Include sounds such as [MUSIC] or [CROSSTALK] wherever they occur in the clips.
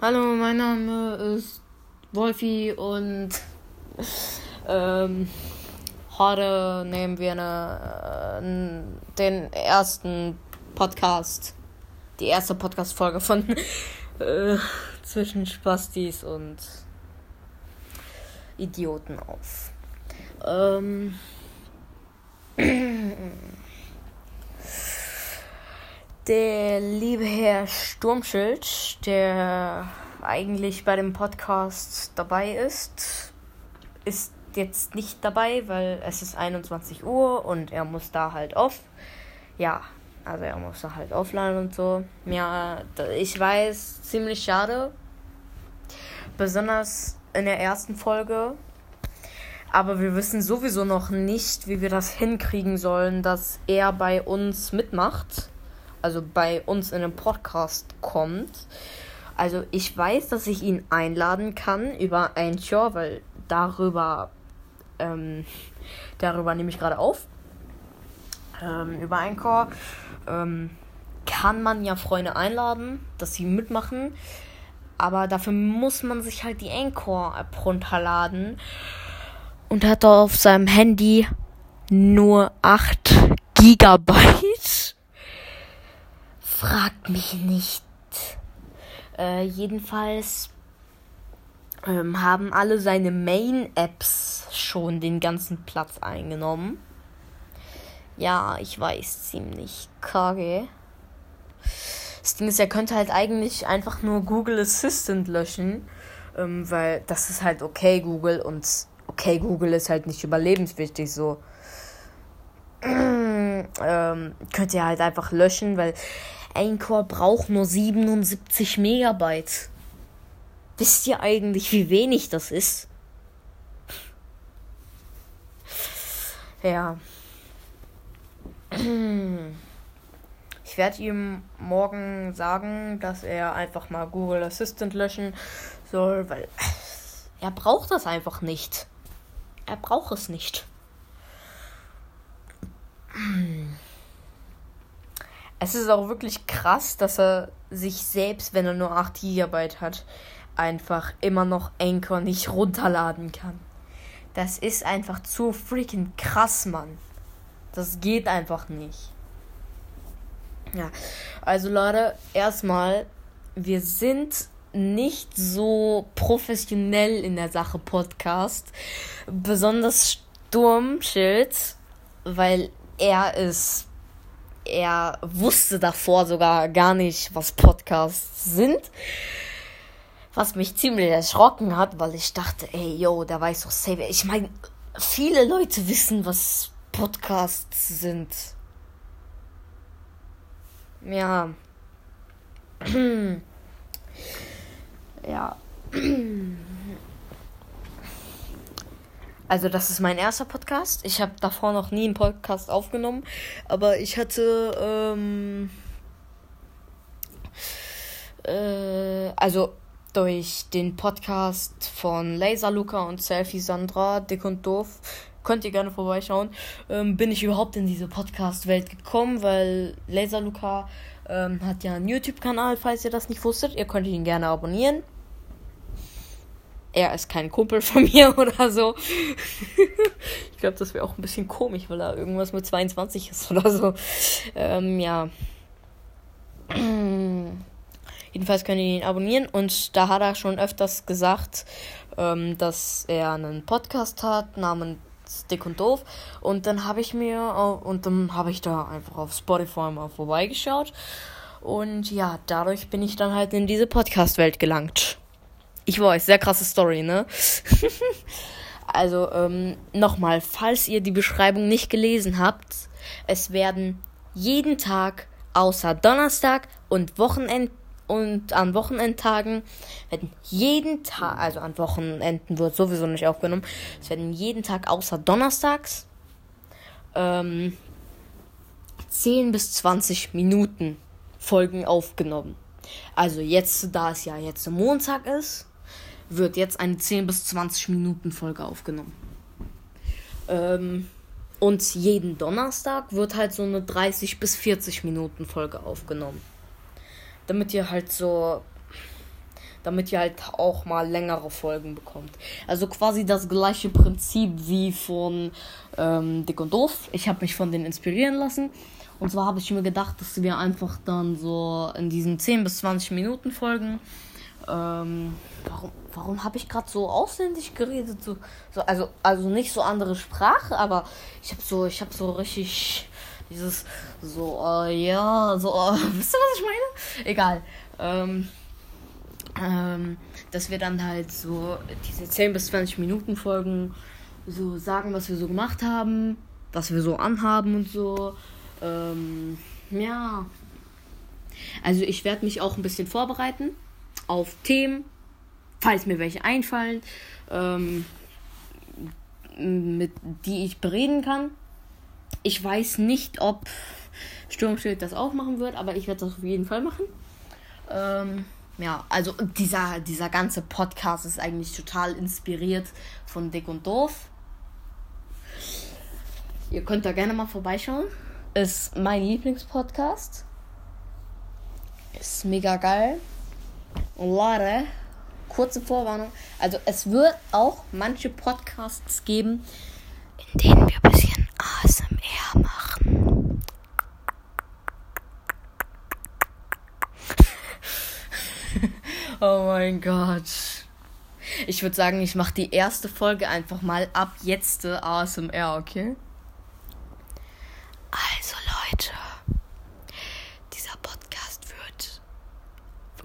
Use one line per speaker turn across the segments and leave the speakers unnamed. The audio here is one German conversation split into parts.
Hallo, mein Name ist Wolfi und ähm, heute nehmen wir eine, äh, den ersten Podcast, die erste Podcast-Folge von [LAUGHS] äh, zwischen Spastis und Idioten auf. Ähm, [CLEARS THROAT] der liebe Herr Sturmschild, der eigentlich bei dem Podcast dabei ist, ist jetzt nicht dabei, weil es ist 21 Uhr und er muss da halt auf. Ja, also er muss da halt offline und so. Ja, ich weiß, ziemlich schade. Besonders in der ersten Folge. Aber wir wissen sowieso noch nicht, wie wir das hinkriegen sollen, dass er bei uns mitmacht also bei uns in den Podcast kommt. Also ich weiß, dass ich ihn einladen kann über Anchor, weil darüber, ähm, darüber nehme ich gerade auf. Ähm, über Anchor ähm, kann man ja Freunde einladen, dass sie mitmachen. Aber dafür muss man sich halt die Anchor-App runterladen. Und hat auf seinem Handy nur 8 Gigabyte. Fragt mich nicht. Äh, jedenfalls ähm, haben alle seine Main-Apps schon den ganzen Platz eingenommen. Ja, ich weiß, ziemlich kage. Das Ding ist, er könnte halt eigentlich einfach nur Google Assistant löschen, ähm, weil das ist halt okay Google und okay Google ist halt nicht überlebenswichtig so. [CLEARS THROAT] ähm, könnt ihr halt einfach löschen, weil Anchor braucht nur 77 Megabyte. Wisst ihr eigentlich, wie wenig das ist? Ja. Ich werde ihm morgen sagen, dass er einfach mal Google Assistant löschen soll, weil er braucht das einfach nicht. Er braucht es nicht. Es ist auch wirklich krass, dass er sich selbst, wenn er nur 8 GB hat, einfach immer noch Anchor nicht runterladen kann. Das ist einfach zu freaking krass, Mann. Das geht einfach nicht. Ja, also Leute, erstmal, wir sind nicht so professionell in der Sache Podcast. Besonders Sturmschild, weil er ist er wusste davor sogar gar nicht, was Podcasts sind. Was mich ziemlich erschrocken hat, weil ich dachte, ey, yo, der weiß doch safe. Ich meine, viele Leute wissen, was Podcasts sind. Ja. [CLEARS THROAT] ja. [CLEARS THROAT] Also das ist mein erster Podcast. Ich habe davor noch nie einen Podcast aufgenommen, aber ich hatte ähm, äh, also durch den Podcast von Laser Luca und Selfie Sandra, dick und doof, könnt ihr gerne vorbeischauen, ähm, bin ich überhaupt in diese Podcast-Welt gekommen, weil Laser Luca ähm, hat ja einen YouTube-Kanal, falls ihr das nicht wusstet. Ihr könnt ihn gerne abonnieren er ist kein Kumpel von mir [LAUGHS] oder so. ich glaube, das wäre auch ein bisschen komisch, weil er irgendwas mit 22 ist oder so. Ähm, ja. [CLEARS THROAT] Jedenfalls könnt ihr ihn abonnieren und da hat er schon öfters gesagt, ähm, dass er einen Podcast hat namens Dick und Doof und dann habe ich mir und dann habe ich da einfach auf Spotify mal vorbeigeschaut und ja, dadurch bin ich dann halt in diese Podcast-Welt gelangt. Ich weiß, sehr krasse Story, ne? [LAUGHS] also, ähm, nochmal, falls ihr die Beschreibung nicht gelesen habt, es werden jeden Tag außer Donnerstag und Wochenend und an Wochenendtagen werden jeden Tag, also an Wochenenden wird sowieso nicht aufgenommen, es werden jeden Tag außer Donnerstags ähm, 10 bis 20 Minuten Folgen aufgenommen. Also jetzt, da es ja jetzt Montag ist, wird jetzt eine 10 bis 20 Minuten Folge aufgenommen. Ähm, und jeden Donnerstag wird halt so eine 30 bis 40 Minuten Folge aufgenommen. Damit ihr halt so damit ihr halt auch mal längere Folgen bekommt. Also quasi das gleiche Prinzip wie von ähm, Dick und Doof. Ich habe mich von denen inspirieren lassen. Und zwar habe ich mir gedacht, dass wir einfach dann so in diesen 10 bis 20 Minuten Folgen. Ähm, warum warum habe ich gerade so ausländisch geredet? So, so, also, also nicht so andere Sprache, aber ich habe so, ich so richtig dieses so, uh, ja, so, uh, [LAUGHS] wisst ihr, was ich meine? Egal. Ähm, ähm, dass wir dann halt so diese 10 bis 20 Minuten Folgen so sagen, was wir so gemacht haben, was wir so anhaben und so. Ähm, ja. Also ich werde mich auch ein bisschen vorbereiten auf Themen, falls mir welche einfallen, ähm, mit die ich bereden kann. Ich weiß nicht, ob Sturmschild das auch machen wird, aber ich werde das auf jeden Fall machen. Ähm, ja, also dieser, dieser ganze Podcast ist eigentlich total inspiriert von Dick und Doof. Ihr könnt da gerne mal vorbeischauen. Ist mein Lieblingspodcast. Ist mega geil. Und Leute, kurze Vorwarnung. Also es wird auch manche Podcasts geben, in denen wir ein bisschen ASMR machen. [LAUGHS] oh mein Gott. Ich würde sagen, ich mache die erste Folge einfach mal ab jetzt ASMR, okay? Also Leute, dieser Podcast wird,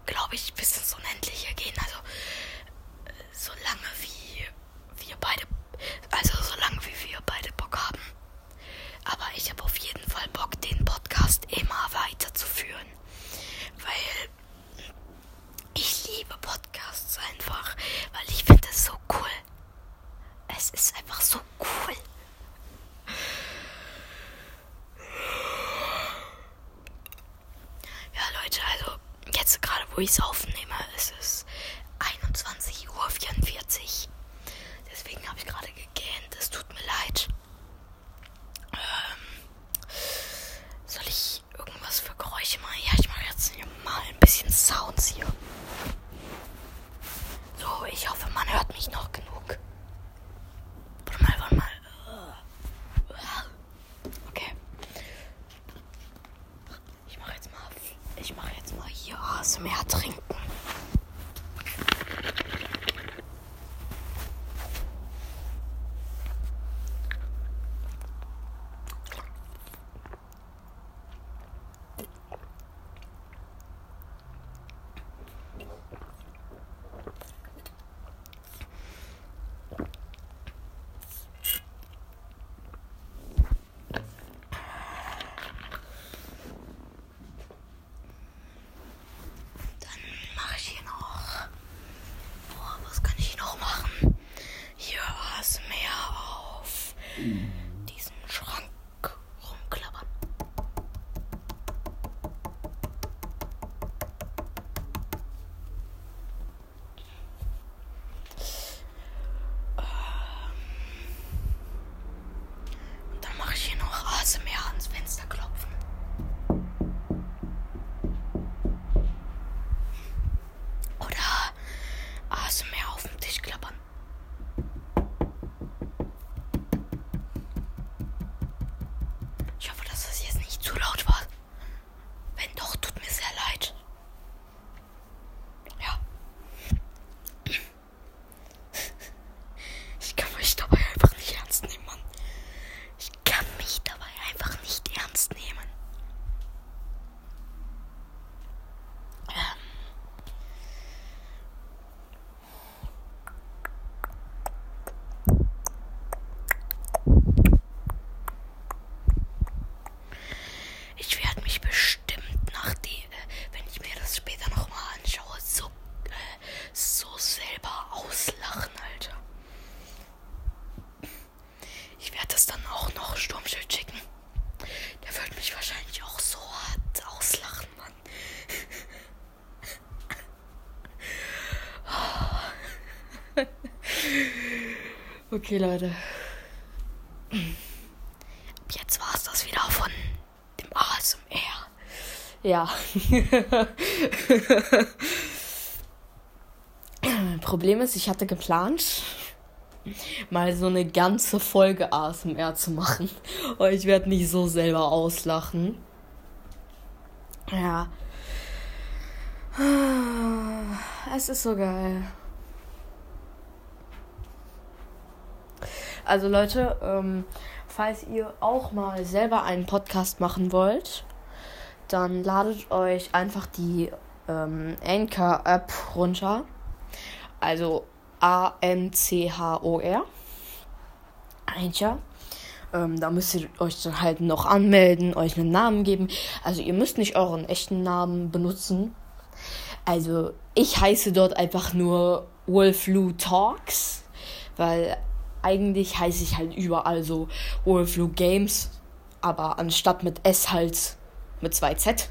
glaube ich, bis ins Unendliche gehen. Also solange wie wir beide, also solange wie wir beide Bock haben. Aber ich habe auf jeden Fall Bock, den Podcast immer weiterzuführen. Weil ich liebe Podcasts einfach, weil ich finde es so cool. Es ist einfach so cool. Ja, Leute, also jetzt gerade, wo ich es Okay, Leute. Jetzt war es das wieder von dem ASMR. Ja. [LAUGHS] Problem ist, ich hatte geplant, mal so eine ganze Folge ASMR zu machen. Und ich werde nicht so selber auslachen. Ja. Es ist so geil. Also Leute, ähm, falls ihr auch mal selber einen Podcast machen wollt, dann ladet euch einfach die ähm, Anchor-App runter. Also A-N-C-H-O-R. Anchor. Ähm, da müsst ihr euch dann halt noch anmelden, euch einen Namen geben. Also ihr müsst nicht euren echten Namen benutzen. Also ich heiße dort einfach nur Wolflu Talks, weil eigentlich heiße ich halt überall so Wolflu Games, aber anstatt mit S halt mit 2Z.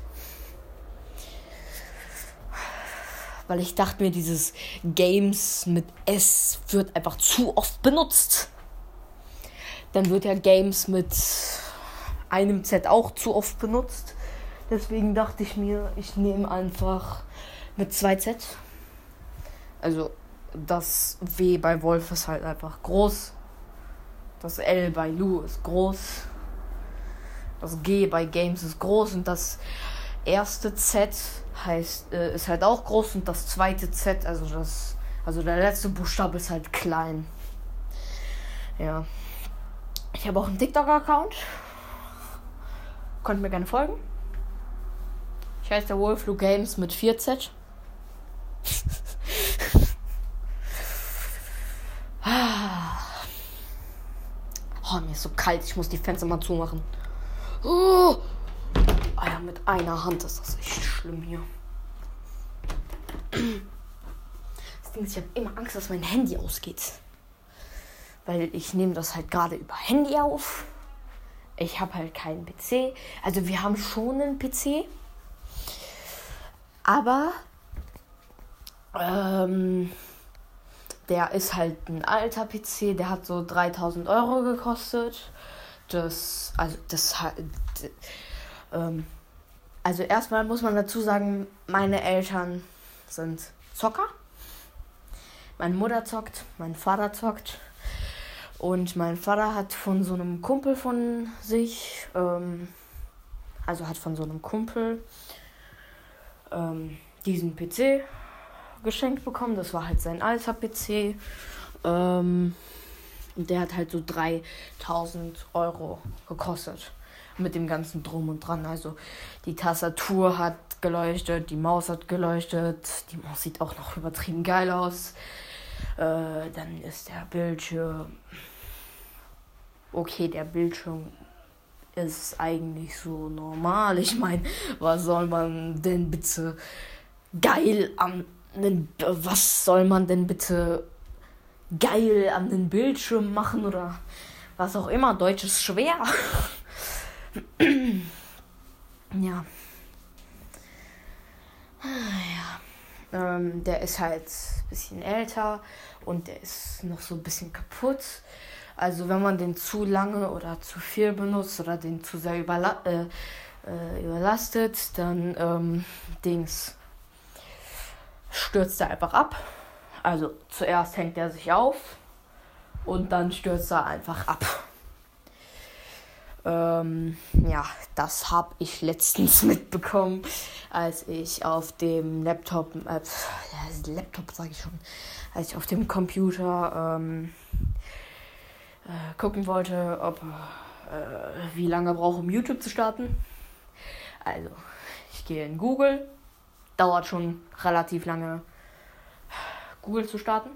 Weil ich dachte mir, dieses Games mit S wird einfach zu oft benutzt. Dann wird ja Games mit einem Z auch zu oft benutzt. Deswegen dachte ich mir, ich nehme einfach mit 2Z. Also das W bei Wolf ist halt einfach groß. Das L bei Lu ist groß. Das G bei Games ist groß und das erste Z heißt äh, ist halt auch groß und das zweite Z, also das also der letzte Buchstabe ist halt klein. Ja. Ich habe auch einen TikTok-Account. Könnt mir gerne folgen. Ich heiße der Wolflu Games mit 4Z. [LAUGHS] Oh, mir ist so kalt, ich muss die Fenster mal zumachen. Oh. Alter, mit einer Hand ist das echt schlimm hier. Das Ding ist, ich habe immer Angst, dass mein Handy ausgeht. Weil ich nehme das halt gerade über Handy auf. Ich habe halt keinen PC. Also wir haben schon einen PC. Aber ähm, der ist halt ein alter PC, der hat so 3000 Euro gekostet. Das, also, das hat. Ähm, also, erstmal muss man dazu sagen, meine Eltern sind Zocker. Meine Mutter zockt, mein Vater zockt. Und mein Vater hat von so einem Kumpel von sich, ähm, also hat von so einem Kumpel ähm, diesen PC geschenkt bekommen. Das war halt sein alter PC. Ähm, und der hat halt so 3000 Euro gekostet. Mit dem ganzen Drum und Dran. Also die Tastatur hat geleuchtet, die Maus hat geleuchtet. Die Maus sieht auch noch übertrieben geil aus. Äh, dann ist der Bildschirm. Okay, der Bildschirm ist eigentlich so normal. Ich meine, was soll man denn bitte geil am was soll man denn bitte geil an den Bildschirm machen oder was auch immer. Deutsch ist schwer. [CLEARS THROAT] ja. Ja. Ähm, der ist halt ein bisschen älter und der ist noch so ein bisschen kaputt. Also wenn man den zu lange oder zu viel benutzt oder den zu sehr überla äh, äh, überlastet, dann ähm, Dings stürzt er einfach ab. Also zuerst hängt er sich auf und dann stürzt er einfach ab. Ähm, ja, das habe ich letztens [LAUGHS] mitbekommen, als ich auf dem Laptop, äh, Laptop sage ich schon, als ich auf dem Computer ähm, äh, gucken wollte, ob äh, wie lange brauche um YouTube zu starten. Also, ich gehe in Google, dauert schon relativ lange, Google zu starten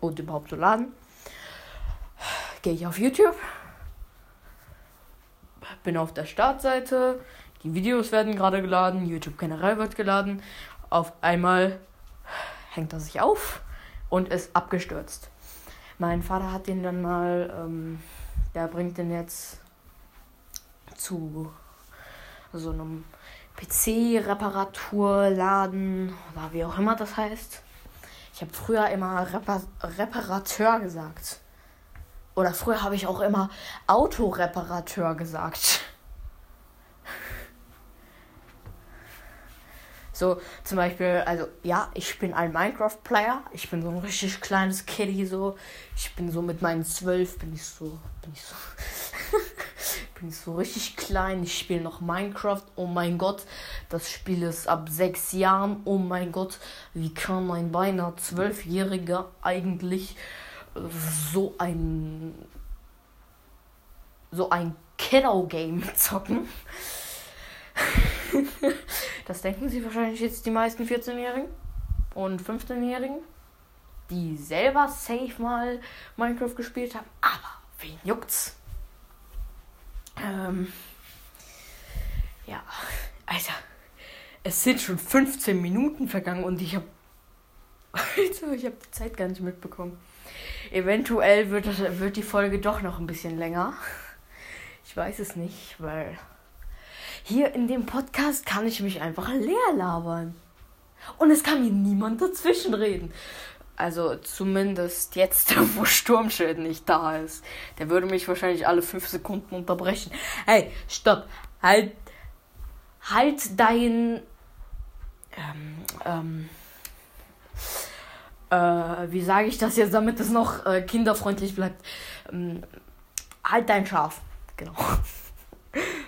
und überhaupt zu laden. Gehe ich auf YouTube, bin auf der Startseite, die Videos werden gerade geladen, YouTube generell wird geladen. Auf einmal hängt er sich auf und ist abgestürzt. Mein Vater hat den dann mal, ähm, der bringt den jetzt zu so einem PC-Reparaturladen oder wie auch immer das heißt. Ich habe früher immer Repar Reparateur gesagt. Oder früher habe ich auch immer Autoreparateur gesagt. So, zum Beispiel, also, ja, ich bin ein Minecraft-Player. Ich bin so ein richtig kleines Kitty, so. Ich bin so mit meinen zwölf, bin ich so, bin ich so, [LAUGHS] bin ich so richtig klein. Ich spiele noch Minecraft. Oh mein Gott, das Spiel ist ab sechs Jahren. Oh mein Gott, wie kann ein beinahe zwölfjähriger eigentlich so ein, so ein Kiddo-Game [LAUGHS] zocken? [LAUGHS] das denken sich wahrscheinlich jetzt die meisten 14-Jährigen und 15-Jährigen, die selber safe mal Minecraft gespielt haben. Aber wen juckt's? Ähm, ja, Alter, es sind schon 15 Minuten vergangen und ich habe [LAUGHS] Alter, ich habe die Zeit gar nicht mitbekommen. Eventuell wird, wird die Folge doch noch ein bisschen länger. Ich weiß es nicht, weil hier in dem Podcast kann ich mich einfach leer labern. Und es kann mir niemand dazwischen reden. Also zumindest jetzt, [LAUGHS] wo Sturmschild nicht da ist. Der würde mich wahrscheinlich alle fünf Sekunden unterbrechen. Hey, stopp. Halt. Halt dein. Ähm, ähm, äh, wie sage ich das jetzt, damit es noch äh, kinderfreundlich bleibt? Ähm, halt dein Schaf. Genau. [LAUGHS]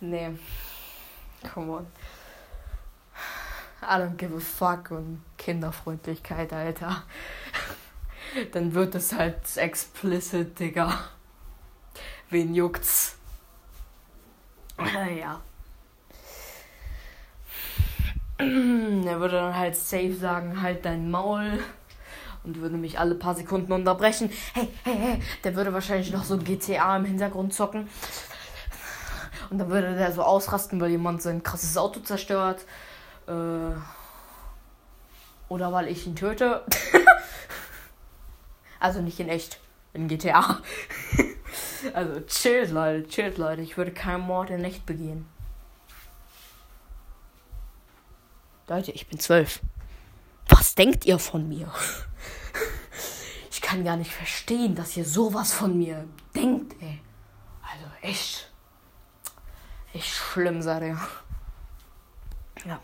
nee. Come on. I don't give a fuck und Kinderfreundlichkeit, Alter. Dann wird es halt explicit, Digga. Wen juckt's? Ja. Er würde dann halt safe sagen, halt dein Maul und würde mich alle paar Sekunden unterbrechen. Hey, hey, hey, der würde wahrscheinlich noch so GTA im Hintergrund zocken. Und dann würde der so ausrasten, weil jemand sein krasses Auto zerstört. Äh, oder weil ich ihn töte. [LAUGHS] also nicht in echt, in GTA. [LAUGHS] also chillt, Leute, chillt, Leute. Ich würde keinen Mord in echt begehen. Leute, ich bin zwölf. Was denkt ihr von mir? Kann gar nicht verstehen, dass ihr sowas von mir denkt, ey. Also echt. Echt schlimm, ihr. Ja.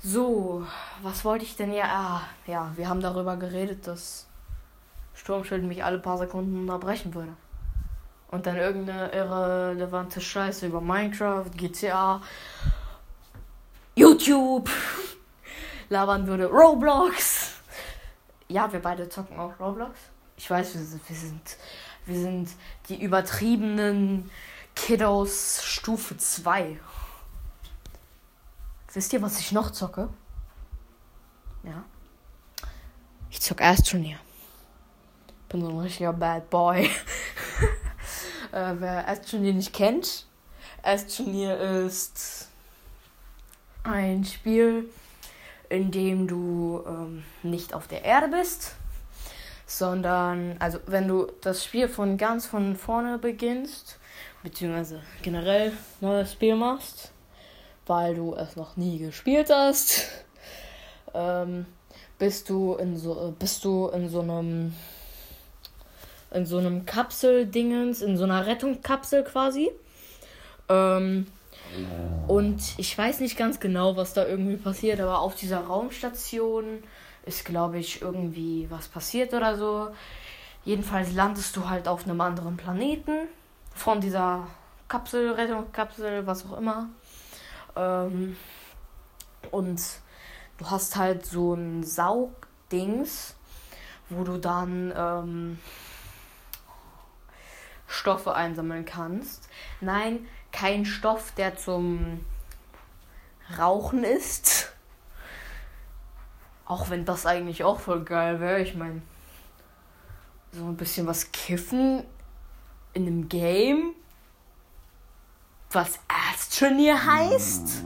So, was wollte ich denn ja? Ah, ja, wir haben darüber geredet, dass Sturmschild mich alle paar Sekunden unterbrechen würde. Und dann irgendeine irrelevante Scheiße über Minecraft, GTA, YouTube [LAUGHS] labern würde. Roblox. Ja, wir beide zocken auch Roblox. Ich weiß, wir sind, wir sind, wir sind die übertriebenen Kiddos Stufe 2. Wisst ihr, was ich noch zocke? Ja. Ich zock Astroneer. Bin so ein richtiger Bad Boy. [LAUGHS] äh, wer Astroneer nicht kennt, Astroneer ist ein Spiel, in dem du ähm, nicht auf der Erde bist, sondern, also wenn du das Spiel von ganz von vorne beginnst, beziehungsweise generell neues Spiel machst, weil du es noch nie gespielt hast, ähm, bist du in so, bist du in so einem in so einem Kapseldingens, in so einer Rettungskapsel quasi. Ähm, und ich weiß nicht ganz genau, was da irgendwie passiert, aber auf dieser Raumstation ist, glaube ich, irgendwie was passiert oder so. Jedenfalls landest du halt auf einem anderen Planeten von dieser Kapsel, Rettungskapsel, was auch immer. Ähm, und du hast halt so ein Saugdings, wo du dann ähm, Stoffe einsammeln kannst. Nein, kein Stoff, der zum Rauchen ist. Auch wenn das eigentlich auch voll geil wäre. Ich meine, so ein bisschen was kiffen in einem Game, was Astroneer heißt.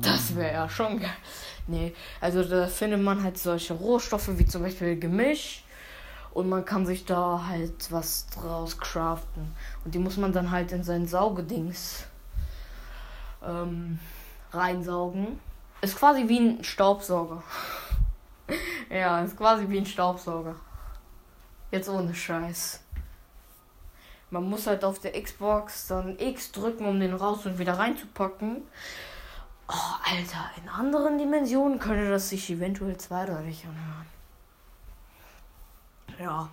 Das wäre ja schon geil. Nee, also da findet man halt solche Rohstoffe wie zum Beispiel Gemisch und man kann sich da halt was draus craften. Und die muss man dann halt in sein Saugedings ähm, reinsaugen. Ist quasi wie ein Staubsauger. [LAUGHS] ja, ist quasi wie ein Staubsauger. Jetzt ohne Scheiß. Man muss halt auf der Xbox dann X drücken, um den raus und wieder reinzupacken. Oh, Alter, in anderen Dimensionen könnte das sich eventuell zweideutig anhören. Ja.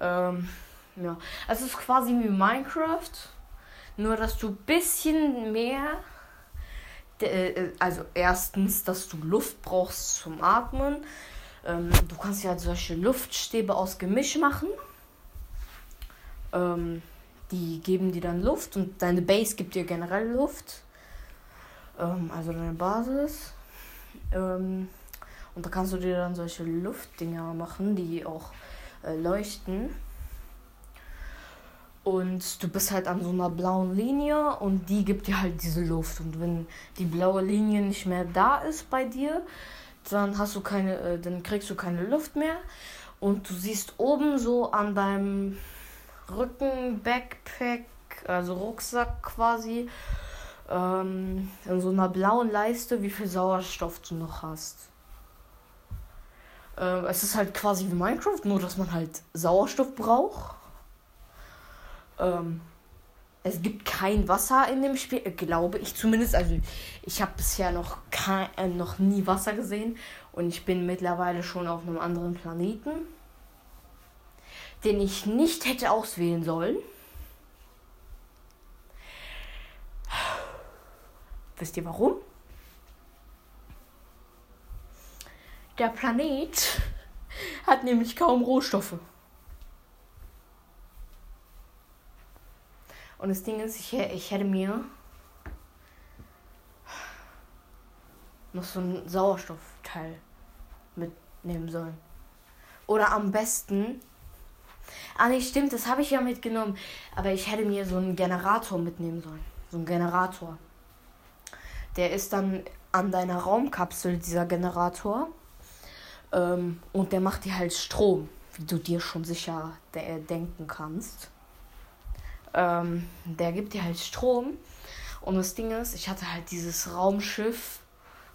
Ähm, ja. Es ist quasi wie Minecraft. Nur, dass du ein bisschen mehr. Äh, also, erstens, dass du Luft brauchst zum Atmen. Ähm, du kannst ja solche Luftstäbe aus Gemisch machen. Ähm, die geben dir dann Luft und deine Base gibt dir generell Luft. Ähm, also deine Basis. Ähm, und da kannst du dir dann solche Luftdinger machen, die auch äh, leuchten. Und du bist halt an so einer blauen Linie und die gibt dir halt diese Luft. Und wenn die blaue Linie nicht mehr da ist bei dir, dann hast du keine, äh, dann kriegst du keine Luft mehr. Und du siehst oben so an deinem Rücken, Backpack, also Rucksack quasi, ähm, in so einer blauen Leiste, wie viel Sauerstoff du noch hast. Äh, es ist halt quasi wie Minecraft, nur dass man halt Sauerstoff braucht. Ähm, es gibt kein Wasser in dem Spiel, glaube ich zumindest. Also ich habe bisher noch, kein, äh, noch nie Wasser gesehen und ich bin mittlerweile schon auf einem anderen Planeten, den ich nicht hätte auswählen sollen. Wisst ihr warum? Der Planet hat nämlich kaum Rohstoffe. Und das Ding ist, ich, ich hätte mir noch so ein Sauerstoffteil mitnehmen sollen. Oder am besten. Ah, nee, stimmt, das habe ich ja mitgenommen. Aber ich hätte mir so einen Generator mitnehmen sollen. So einen Generator. Der ist dann an deiner Raumkapsel, dieser Generator. Ähm, und der macht dir halt Strom, wie du dir schon sicher de denken kannst. Ähm, der gibt dir halt Strom. Und das Ding ist, ich hatte halt dieses Raumschiff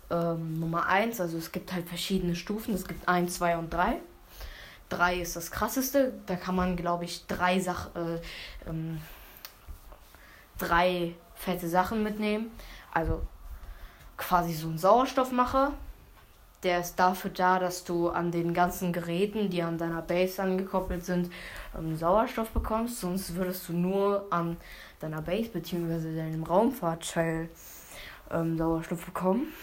ähm, Nummer 1. Also es gibt halt verschiedene Stufen. Es gibt 1, 2 und 3. 3 ist das krasseste. Da kann man, glaube ich, drei Sach äh, ähm, drei fette Sachen mitnehmen. Also quasi so ein Sauerstoffmacher. Der ist dafür da, dass du an den ganzen Geräten, die an deiner Base angekoppelt sind, ähm, Sauerstoff bekommst. Sonst würdest du nur an deiner Base bzw. deinem Raumfahrtteil ähm, Sauerstoff bekommen.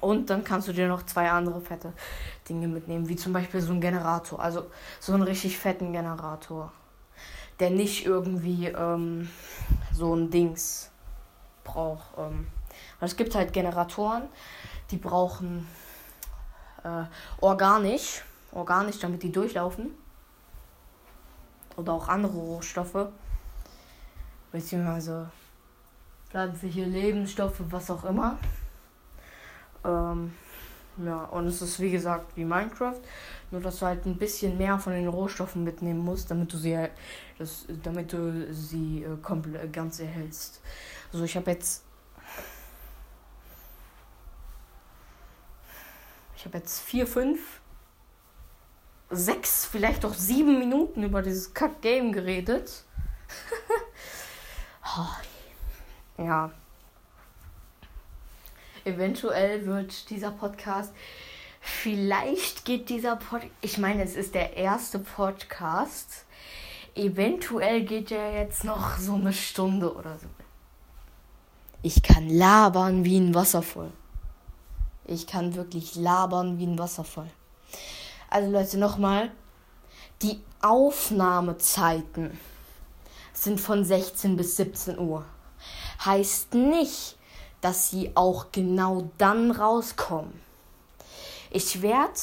Und dann kannst du dir noch zwei andere fette Dinge mitnehmen, wie zum Beispiel so ein Generator. Also so einen richtig fetten Generator. Der nicht irgendwie ähm, so ein Dings braucht. Ähm. es gibt halt Generatoren, die brauchen äh, organisch, organisch, damit die durchlaufen. Oder auch andere Rohstoffe. Beziehungsweise pflanzliche Lebensstoffe, was auch immer. Ähm, ja, und es ist wie gesagt wie Minecraft, nur dass du halt ein bisschen mehr von den Rohstoffen mitnehmen musst, damit du sie halt, das, damit du sie äh, komplett ganz erhältst. Also ich habe jetzt Ich habe jetzt vier, fünf, sechs, vielleicht auch sieben Minuten über dieses Kack-Game geredet. [LAUGHS] oh, ja. Eventuell wird dieser Podcast. Vielleicht geht dieser Podcast. Ich meine, es ist der erste Podcast. Eventuell geht der jetzt noch so eine Stunde oder so. Ich kann labern wie ein Wasserfall. Ich kann wirklich labern wie ein Wasserfall. Also Leute, nochmal. Die Aufnahmezeiten sind von 16 bis 17 Uhr. Heißt nicht, dass sie auch genau dann rauskommen. Ich werde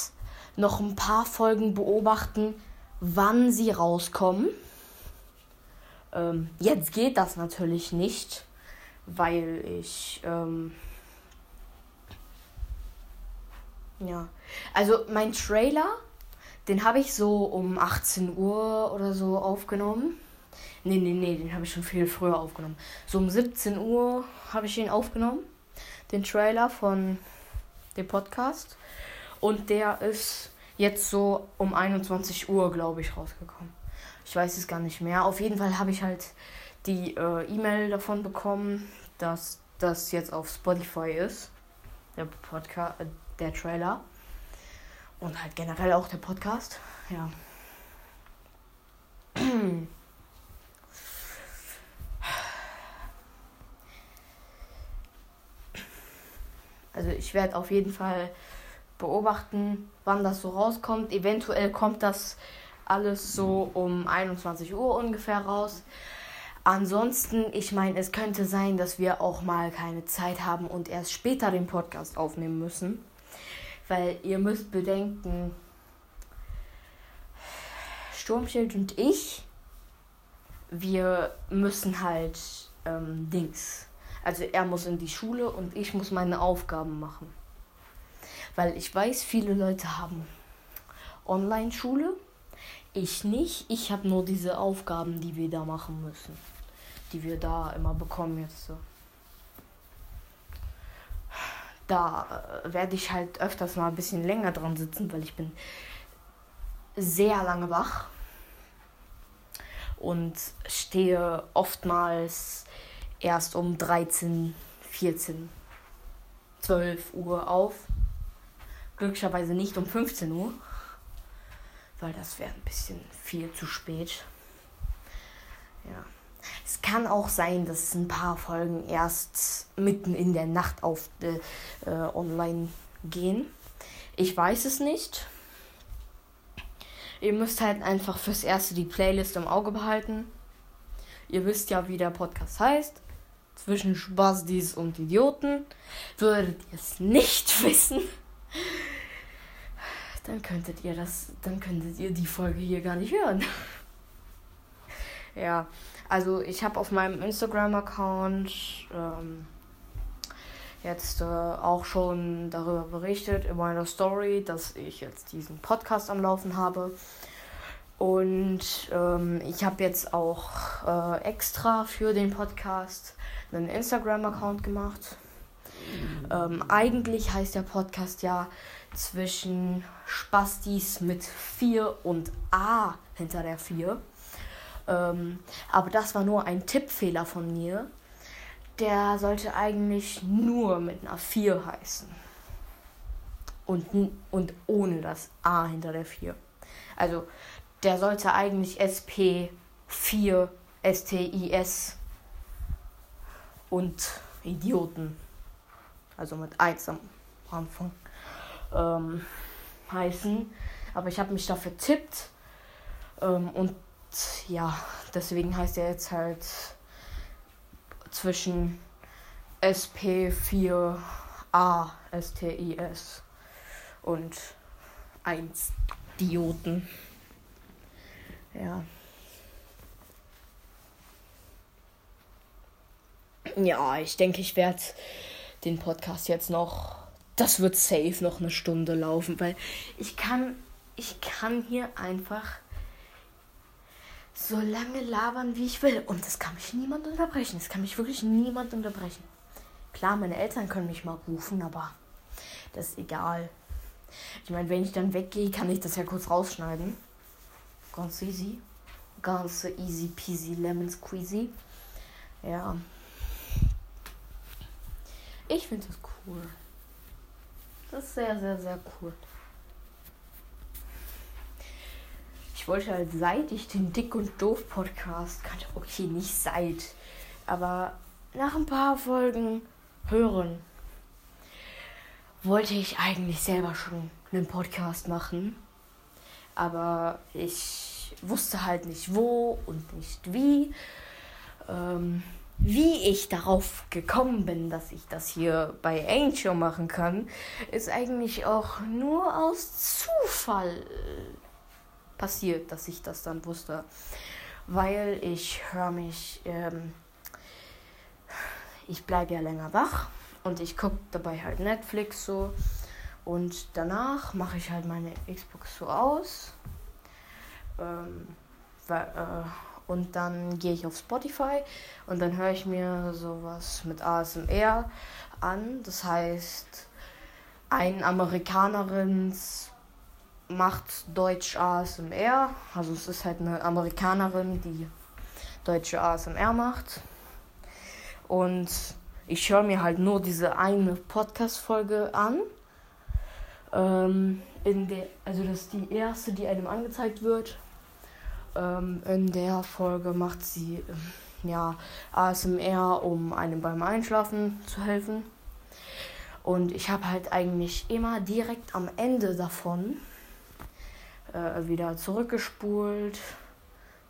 noch ein paar Folgen beobachten, wann sie rauskommen. Ähm, jetzt geht das natürlich nicht, weil ich ähm, Ja. Also mein Trailer, den habe ich so um 18 Uhr oder so aufgenommen. Nee, nee, nee, den habe ich schon viel früher aufgenommen. So um 17 Uhr habe ich ihn aufgenommen. Den Trailer von dem Podcast. Und der ist jetzt so um 21 Uhr, glaube ich, rausgekommen. Ich weiß es gar nicht mehr. Auf jeden Fall habe ich halt die äh, E-Mail davon bekommen, dass das jetzt auf Spotify ist. Der Podcast, äh, der Trailer. Und halt generell auch der Podcast. Ja. Also ich werde auf jeden Fall beobachten, wann das so rauskommt. Eventuell kommt das alles so um 21 Uhr ungefähr raus. Ansonsten, ich meine, es könnte sein, dass wir auch mal keine Zeit haben und erst später den Podcast aufnehmen müssen. Weil ihr müsst bedenken, Sturmschild und ich, wir müssen halt ähm, Dings also er muss in die Schule und ich muss meine Aufgaben machen. Weil ich weiß, viele Leute haben Online-Schule. Ich nicht. Ich habe nur diese Aufgaben, die wir da machen müssen. Die wir da immer bekommen jetzt so. Da äh, werde ich halt öfters mal ein bisschen länger dran sitzen, weil ich bin sehr lange wach und stehe oftmals erst um 13, 14, 12 Uhr auf. Glücklicherweise nicht um 15 Uhr, weil das wäre ein bisschen viel zu spät. Ja. Es kann auch sein, dass ein paar Folgen erst mitten in der Nacht auf äh, äh online gehen. Ich weiß es nicht. Ihr müsst halt einfach fürs erste die Playlist im Auge behalten. Ihr wisst ja, wie der Podcast heißt zwischen Spastis und Idioten. Würdet ihr es nicht [LAUGHS] wissen, dann könntet ihr das, dann könntet ihr die Folge hier gar nicht hören. Ja, also ich habe auf meinem Instagram-Account ähm, jetzt äh, auch schon darüber berichtet in meiner Story, dass ich jetzt diesen Podcast am Laufen habe. Und ähm, ich habe jetzt auch äh, extra für den Podcast einen Instagram-Account gemacht. Ähm, eigentlich heißt der Podcast ja zwischen Spastis mit 4 und A hinter der 4. Ähm, aber das war nur ein Tippfehler von mir. Der sollte eigentlich nur mit einer 4 heißen. Und, und ohne das A hinter der 4. Also der sollte eigentlich SP4 STIS und Idioten, also mit 1 am Anfang, ähm, heißen. Aber ich habe mich dafür tippt ähm, und ja, deswegen heißt er jetzt halt zwischen SP4A STIS und 1 Idioten. Ja. Ja, ich denke, ich werde den Podcast jetzt noch. Das wird safe noch eine Stunde laufen, weil ich kann. Ich kann hier einfach so lange labern, wie ich will. Und das kann mich niemand unterbrechen. Das kann mich wirklich niemand unterbrechen. Klar, meine Eltern können mich mal rufen, aber das ist egal. Ich meine, wenn ich dann weggehe, kann ich das ja kurz rausschneiden. Ganz easy. Ganz easy peasy lemon squeezy. Ja. Ich finde das cool. Das ist sehr, sehr, sehr cool. Ich wollte halt, seit ich den Dick und Doof Podcast kannte, okay, nicht seit, aber nach ein paar Folgen hören, wollte ich eigentlich selber schon einen Podcast machen. Aber ich wusste halt nicht wo und nicht wie. Ähm, wie ich darauf gekommen bin, dass ich das hier bei Angel machen kann, ist eigentlich auch nur aus Zufall passiert, dass ich das dann wusste. Weil ich höre mich, ähm, ich bleibe ja länger wach und ich gucke dabei halt Netflix so. Und danach mache ich halt meine Xbox so aus. Ähm, weil, äh, und dann gehe ich auf Spotify und dann höre ich mir sowas mit ASMR an. Das heißt, ein Amerikanerins macht Deutsch ASMR. Also es ist halt eine Amerikanerin, die deutsche ASMR macht. Und ich höre mir halt nur diese eine Podcast-Folge an. Ähm, in der, also das ist die erste, die einem angezeigt wird. Ähm, in der Folge macht sie ähm, ja ASMR, um einem beim Einschlafen zu helfen. Und ich habe halt eigentlich immer direkt am Ende davon äh, wieder zurückgespult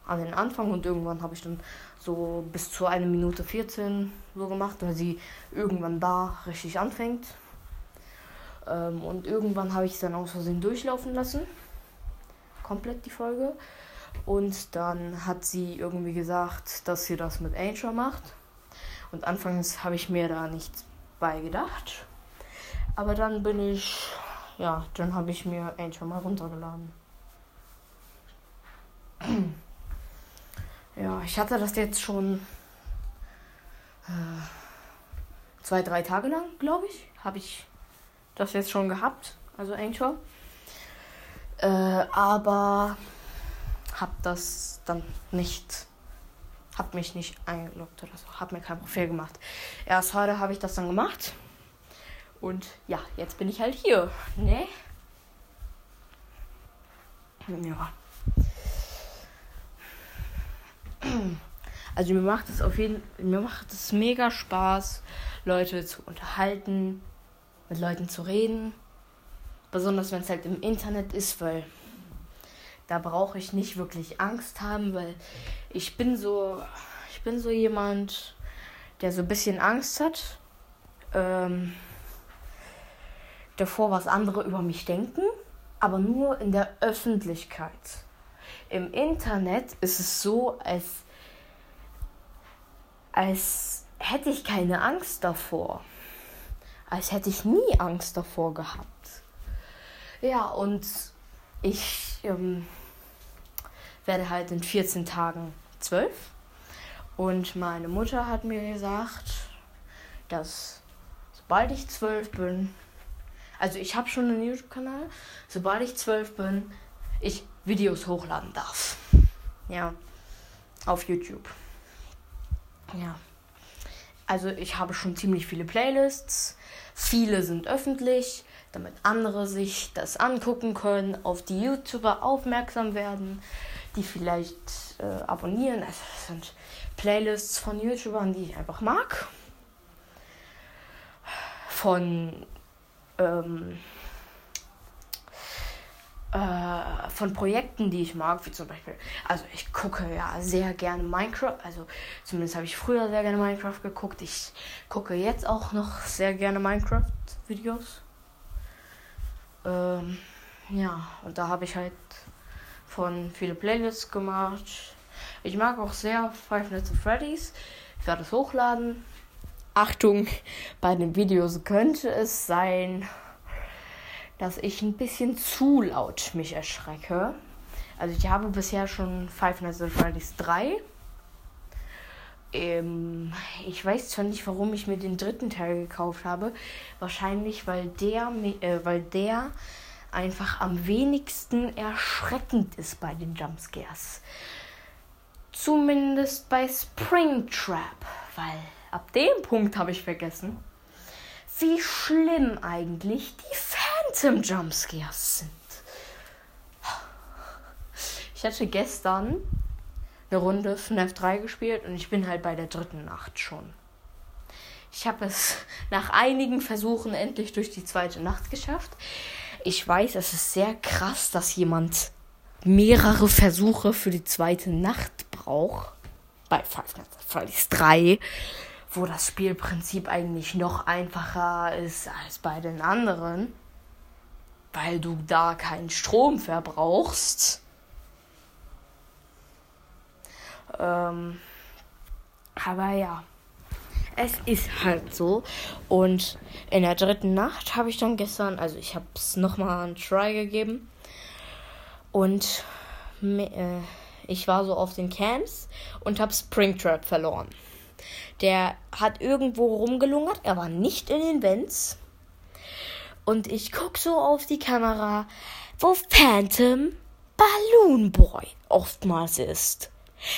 an den Anfang und irgendwann habe ich dann so bis zu eine Minute 14 so gemacht, weil sie irgendwann da richtig anfängt. Ähm, und irgendwann habe ich es dann aus Versehen durchlaufen lassen. Komplett die Folge. Und dann hat sie irgendwie gesagt, dass sie das mit Angel macht. Und anfangs habe ich mir da nichts beigedacht. Aber dann bin ich, ja, dann habe ich mir Angel mal runtergeladen. [CLEARS THROAT] Ja, ich hatte das jetzt schon äh, zwei, drei Tage lang, glaube ich, habe ich das jetzt schon gehabt, also Anchor. Äh, aber habe das dann nicht, habe mich nicht eingeloggt oder so, habe mir kein Profil gemacht. Erst heute habe ich das dann gemacht und ja, jetzt bin ich halt hier, ne? Ja. Also mir macht es auf jeden mir macht es mega Spaß, Leute zu unterhalten, mit Leuten zu reden. Besonders wenn es halt im Internet ist, weil da brauche ich nicht wirklich Angst haben, weil ich bin so, ich bin so jemand, der so ein bisschen Angst hat ähm, davor, was andere über mich denken, aber nur in der Öffentlichkeit. Im Internet ist es so, als, als hätte ich keine Angst davor. Als hätte ich nie Angst davor gehabt. Ja, und ich ähm, werde halt in 14 Tagen 12. Und meine Mutter hat mir gesagt, dass sobald ich 12 bin, also ich habe schon einen YouTube-Kanal, sobald ich 12 bin, ich Videos hochladen darf. Ja, auf YouTube. Ja. Also ich habe schon ziemlich viele Playlists. Viele sind öffentlich, damit andere sich das angucken können, auf die YouTuber aufmerksam werden, die vielleicht äh, abonnieren. Also das sind Playlists von YouTubern, die ich einfach mag. Von ähm, äh, von Projekten, die ich mag, wie zum Beispiel, also ich gucke ja sehr gerne Minecraft, also zumindest habe ich früher sehr gerne Minecraft geguckt. Ich gucke jetzt auch noch sehr gerne Minecraft-Videos. Ähm, ja, und da habe ich halt von viele Playlists gemacht. Ich mag auch sehr Five Nights at Freddy's. Ich werde es hochladen. Achtung, bei den Videos könnte es sein, dass ich ein bisschen zu laut mich erschrecke. Also ich habe bisher schon Five Nights at Freddy's 3. Ähm, ich weiß zwar nicht, warum ich mir den dritten Teil gekauft habe. Wahrscheinlich, weil der, äh, weil der einfach am wenigsten erschreckend ist bei den Jumpscares. Zumindest bei Springtrap, weil ab dem Punkt habe ich vergessen, wie schlimm eigentlich die Phantom Jumpscares sind. Ich hatte gestern eine Runde FNAF 3 gespielt und ich bin halt bei der dritten Nacht schon. Ich habe es [LAUGHS] nach einigen Versuchen endlich durch die zweite Nacht geschafft. Ich weiß, es ist sehr krass, dass jemand mehrere Versuche für die zweite Nacht braucht. Bei Five Nights at Freddy's 3 wo das Spielprinzip eigentlich noch einfacher ist als bei den anderen, weil du da keinen Strom verbrauchst. Ähm, aber ja, es ist halt so. Und in der dritten Nacht habe ich dann gestern, also ich habe es nochmal einen Try gegeben. Und äh, ich war so auf den Camps und habe Springtrap verloren. Der hat irgendwo rumgelungert. Er war nicht in den Vents. Und ich gucke so auf die Kamera. wo Phantom Balloon Boy oftmals ist.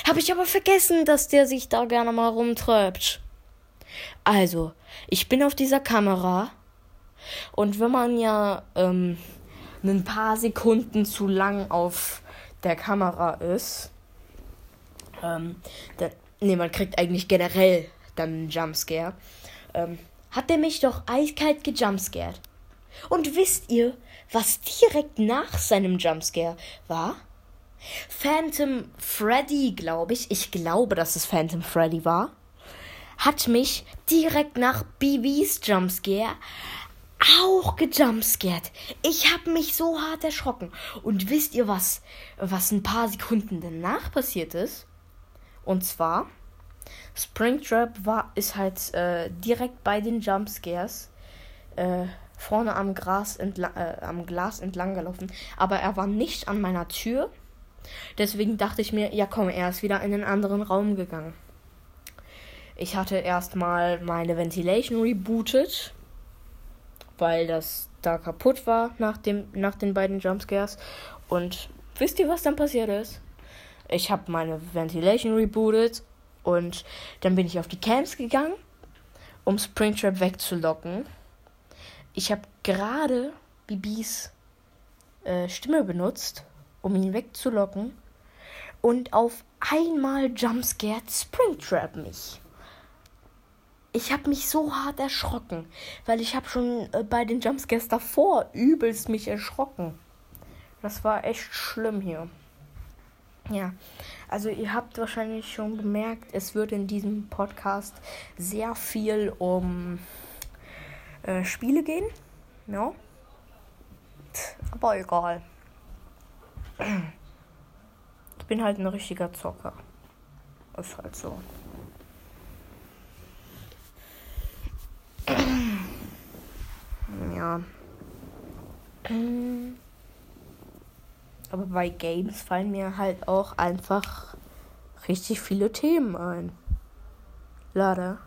Habe ich aber vergessen, dass der sich da gerne mal rumtreibt. Also, ich bin auf dieser Kamera und wenn man ja ähm, ein paar Sekunden zu lang auf der Kamera ist, ähm, nee, man kriegt eigentlich generell dann einen Jumpscare, ähm, hat der mich doch eiskalt gejumpscared. Und wisst ihr, was direkt nach seinem Jumpscare war? Phantom Freddy, glaube ich, ich glaube, dass es Phantom Freddy war, hat mich direkt nach BBs Jumpscare auch gejumpscared. Ich habe mich so hart erschrocken. Und wisst ihr was, was ein paar Sekunden danach passiert ist? Und zwar, Springtrap war, ist halt äh, direkt bei den Jumpscares äh, vorne am, Gras entlang, äh, am Glas entlang gelaufen. Aber er war nicht an meiner Tür. Deswegen dachte ich mir, ja komm, er ist wieder in einen anderen Raum gegangen. Ich hatte erstmal meine Ventilation rebootet, weil das da kaputt war nach, dem, nach den beiden Jumpscares. Und wisst ihr, was dann passiert ist? Ich habe meine Ventilation rebootet und dann bin ich auf die Camps gegangen, um Springtrap wegzulocken. Ich habe gerade Bibis äh, Stimme benutzt, um ihn wegzulocken. Und auf einmal jumpscared Springtrap mich. Ich habe mich so hart erschrocken, weil ich habe schon äh, bei den Jumpscares davor übelst mich erschrocken. Das war echt schlimm hier. Ja, also ihr habt wahrscheinlich schon gemerkt, es wird in diesem Podcast sehr viel um äh, Spiele gehen. Ja. Aber egal. Ich bin halt ein richtiger Zocker. Ist halt so. Ja. Aber bei Games fallen mir halt auch einfach richtig viele Themen ein. Leider.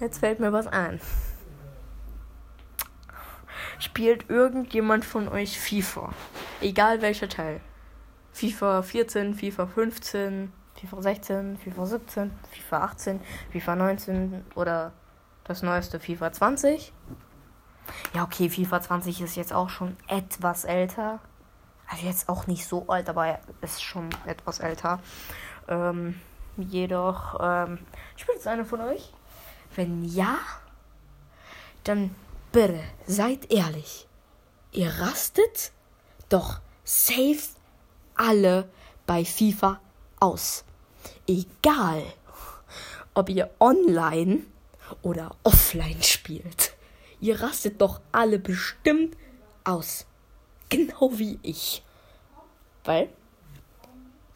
Jetzt fällt mir was ein. Spielt irgendjemand von euch FIFA? Egal welcher Teil. FIFA 14, FIFA 15, FIFA 16, FIFA 17, FIFA 18, FIFA 19 oder das neueste FIFA 20. Ja, okay, FIFA 20 ist jetzt auch schon etwas älter. Also jetzt auch nicht so alt, aber ist schon etwas älter. Ähm, jedoch, ähm, spielt es einer von euch? Wenn ja, dann bitte seid ehrlich. Ihr rastet doch safe alle bei FIFA aus. Egal, ob ihr online oder offline spielt. Ihr rastet doch alle bestimmt aus. [LAUGHS] Genau wie ich. Weil,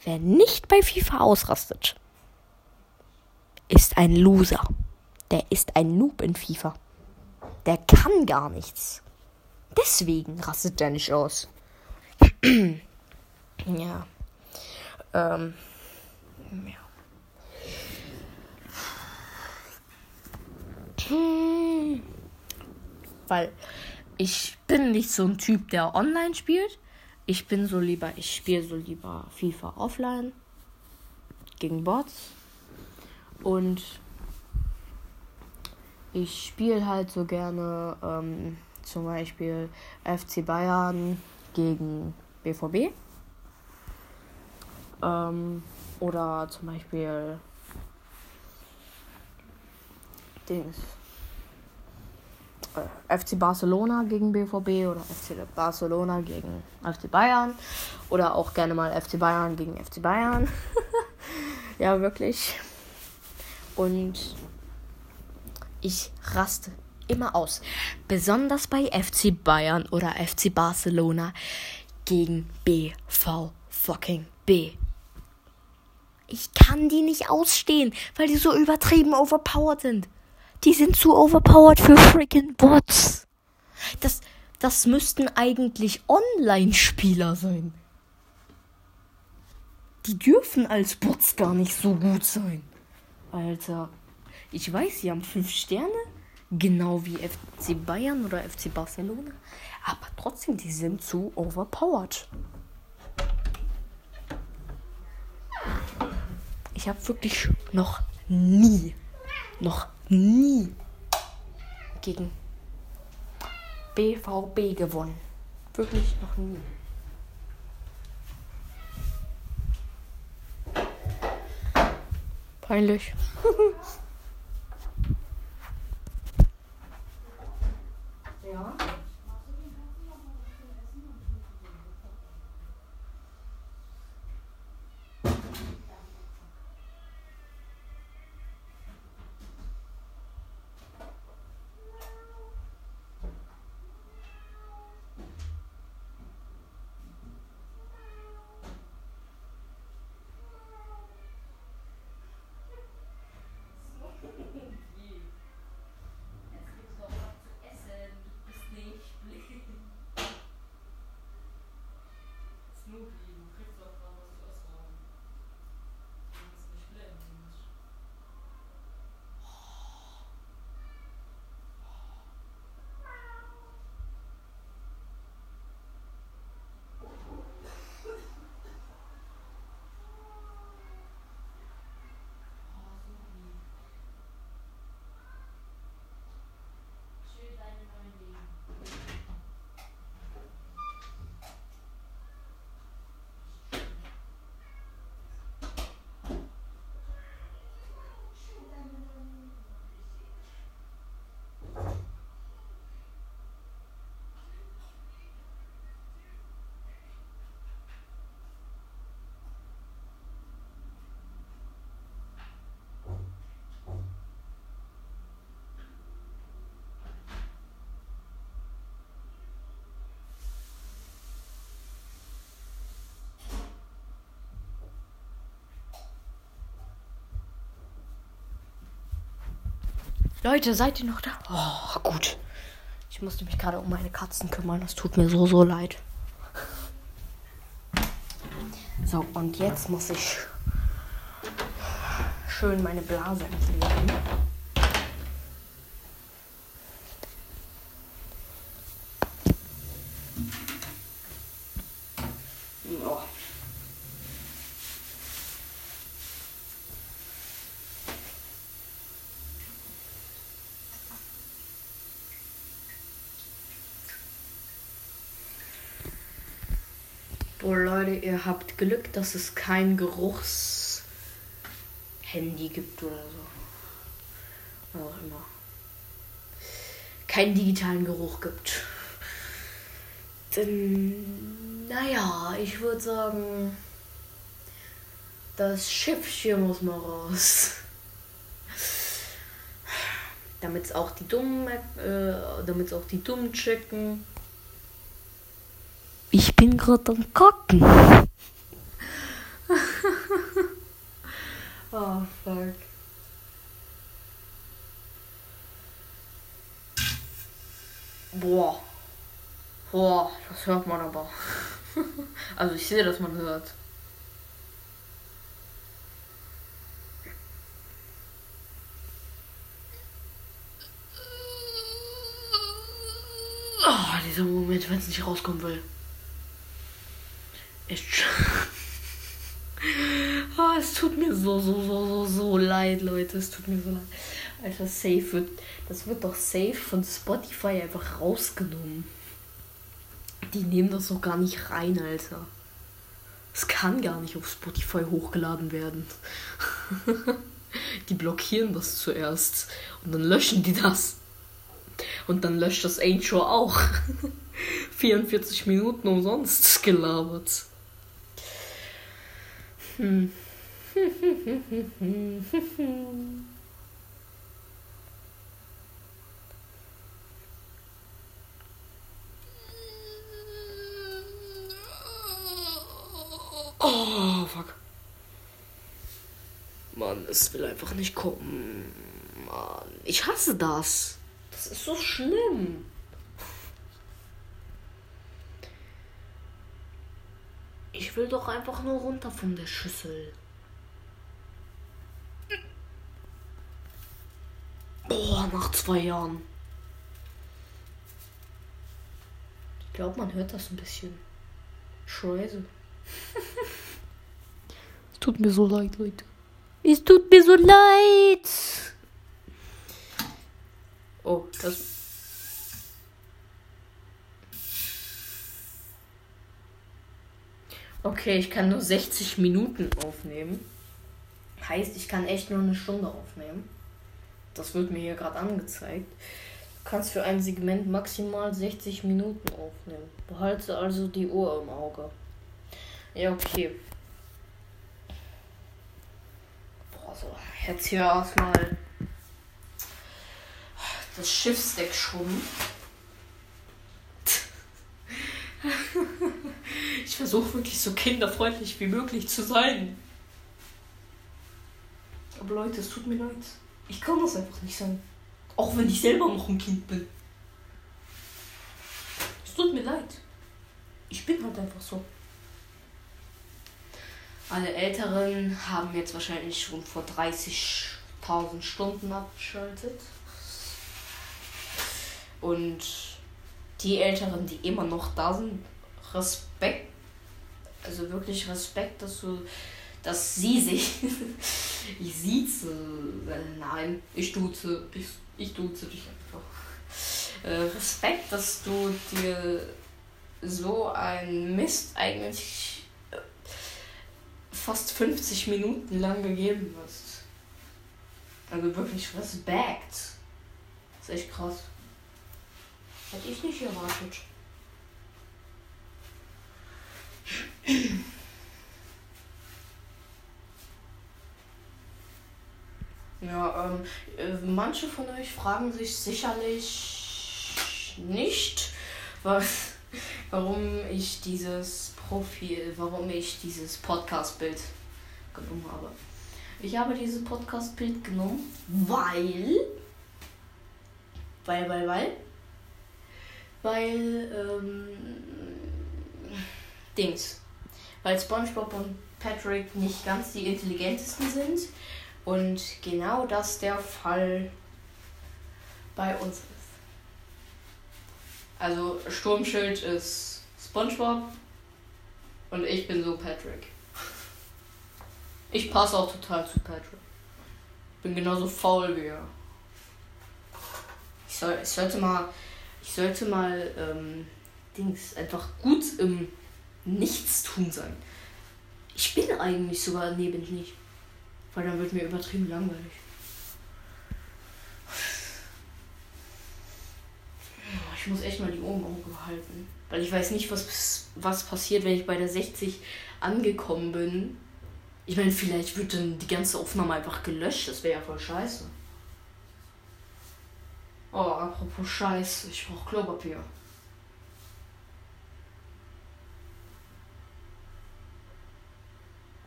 wer nicht bei FIFA ausrastet, ist ein Loser. Der ist ein Noob in FIFA. Der kann gar nichts. Deswegen rastet der nicht aus. [CLEARS THROAT] ja. Ähm. Ja. Hm. Weil ich bin nicht so ein Typ, der online spielt. Ich bin so lieber, ich spiele so lieber FIFA offline gegen Bots. Und ich spiele halt so gerne ähm, zum Beispiel FC Bayern gegen BVB. Ähm, oder zum Beispiel Dings. Äh, FC Barcelona gegen BVB oder FC Barcelona gegen FC Bayern oder auch gerne mal FC Bayern gegen FC Bayern. [LAUGHS] ja, wirklich. Und ich raste immer aus. Besonders bei FC Bayern oder FC Barcelona gegen BV fucking B. Ich kann die nicht ausstehen, weil die so übertrieben overpowered sind. Die sind zu overpowered für freaking Bots. Das, das müssten eigentlich Online-Spieler sein. Die dürfen als Bots gar nicht so gut sein. Alter. Ich weiß, sie haben fünf Sterne. Genau wie FC Bayern oder FC Barcelona. Aber trotzdem, die sind zu overpowered. Ich habe wirklich noch nie, noch nie gegen BVB gewonnen. Wirklich noch nie. Peinlich. [LAUGHS] ja. Leute, seid ihr noch da? Oh, gut. Ich musste mich gerade um meine Katzen kümmern. Das tut mir so, so leid. So, und jetzt muss ich schön meine Blase entleeren. Oh Leute, Glück, dass es kein Geruchshandy gibt oder so. Was auch immer. Keinen digitalen Geruch gibt. Denn, naja, ich würde sagen, das Schiffchen muss mal raus. Damit auch die Dummen, äh, damit auch die Dummen checken ich bin gerade am Kacken. Oh, fuck. Boah. Boah, das hört man aber. [LAUGHS] also ich sehe, dass man hört. Oh, dieser Moment, wenn es nicht rauskommen will. Echt. [LAUGHS] es tut mir so, so, so, so, so leid, Leute. Es tut mir so leid. Alter, safe wird. Das wird doch safe von Spotify einfach rausgenommen. Die nehmen das doch gar nicht rein, Alter. Es kann gar nicht auf Spotify hochgeladen werden. [LAUGHS] die blockieren das zuerst. Und dann löschen die das. Und dann löscht das Angel auch. [LAUGHS] 44 Minuten umsonst gelabert. Hm. Oh, fuck. Mann, es will einfach nicht kommen. Mann, ich hasse das. Das ist so schlimm. Ich will doch einfach nur runter von der Schüssel. Boah, nach zwei Jahren. Ich glaube, man hört das ein bisschen. Scheiße. es tut mir so leid, Leute. Es tut mir so leid. Oh, das. Okay, ich kann nur 60 Minuten aufnehmen. Heißt, ich kann echt nur eine Stunde aufnehmen. Das wird mir hier gerade angezeigt. Du kannst für ein Segment maximal 60 Minuten aufnehmen. Behalte also die Uhr im Auge. Ja, okay. Boah, so. Jetzt hier erstmal das Schiffsdeck schrubben. [LAUGHS] ich versuche wirklich so kinderfreundlich wie möglich zu sein. Aber Leute, es tut mir leid. Ich kann das einfach nicht sein. Auch wenn ich selber noch ein Kind bin. Es tut mir leid. Ich bin halt einfach so. Alle Älteren haben jetzt wahrscheinlich schon vor 30.000 Stunden abgeschaltet. Und die Älteren, die immer noch da sind, Respekt. Also wirklich Respekt, dass du, dass sie sich, [LAUGHS] ich sieze, nein, ich duze, ich, ich duze dich einfach. Äh, Respekt, dass du dir so ein Mist eigentlich äh, fast 50 Minuten lang gegeben hast. Also wirklich Respekt. Das ist echt krass. Hätte ich nicht erwartet. Ja, ähm, äh, manche von euch fragen sich sicherlich nicht, was, warum ich dieses Profil, warum ich dieses Podcast-Bild genommen habe. Ich habe dieses Podcast-Bild genommen, weil, weil, weil, weil, weil, ähm, Dings. Weil SpongeBob und Patrick nicht ganz die intelligentesten sind und genau das der Fall bei uns ist. Also Sturmschild ist SpongeBob und ich bin so Patrick. Ich passe auch total zu Patrick. Bin genauso faul wie er. Ich, soll, ich sollte mal ich sollte mal ähm, Dings einfach gut im Nichtstun sein. Ich bin eigentlich sogar neben nicht. Weil dann wird mir übertrieben langweilig. Ich muss echt mal die Ohren Auge halten. Weil ich weiß nicht, was, was passiert, wenn ich bei der 60 angekommen bin. Ich meine, vielleicht wird dann die ganze Aufnahme einfach gelöscht. Das wäre ja voll scheiße. Oh, apropos Scheiß, ich brauch Klopapier.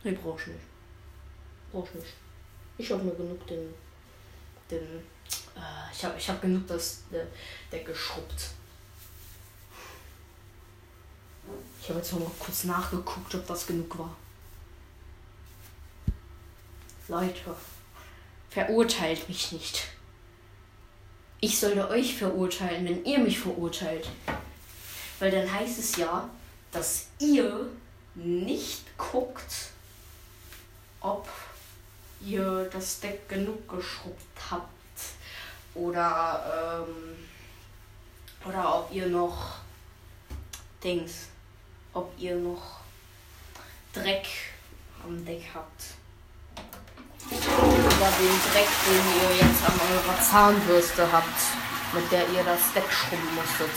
Nee, brauch ich nicht. Brauch ich nicht. Ich habe mir genug den. den äh, ich habe ich hab genug das der, der geschrubbt. Ich habe jetzt noch mal kurz nachgeguckt, ob das genug war. Leute, verurteilt mich nicht. Ich sollte euch verurteilen, wenn ihr mich verurteilt. Weil dann heißt es ja, dass ihr nicht guckt, ob ihr das Deck genug geschrubbt habt. Oder, ähm, oder ob ihr noch Dings, ob ihr noch Dreck am Deck habt über den Dreck, den ihr jetzt an eurer Zahnbürste habt, mit der ihr das Deck schrubben musstet.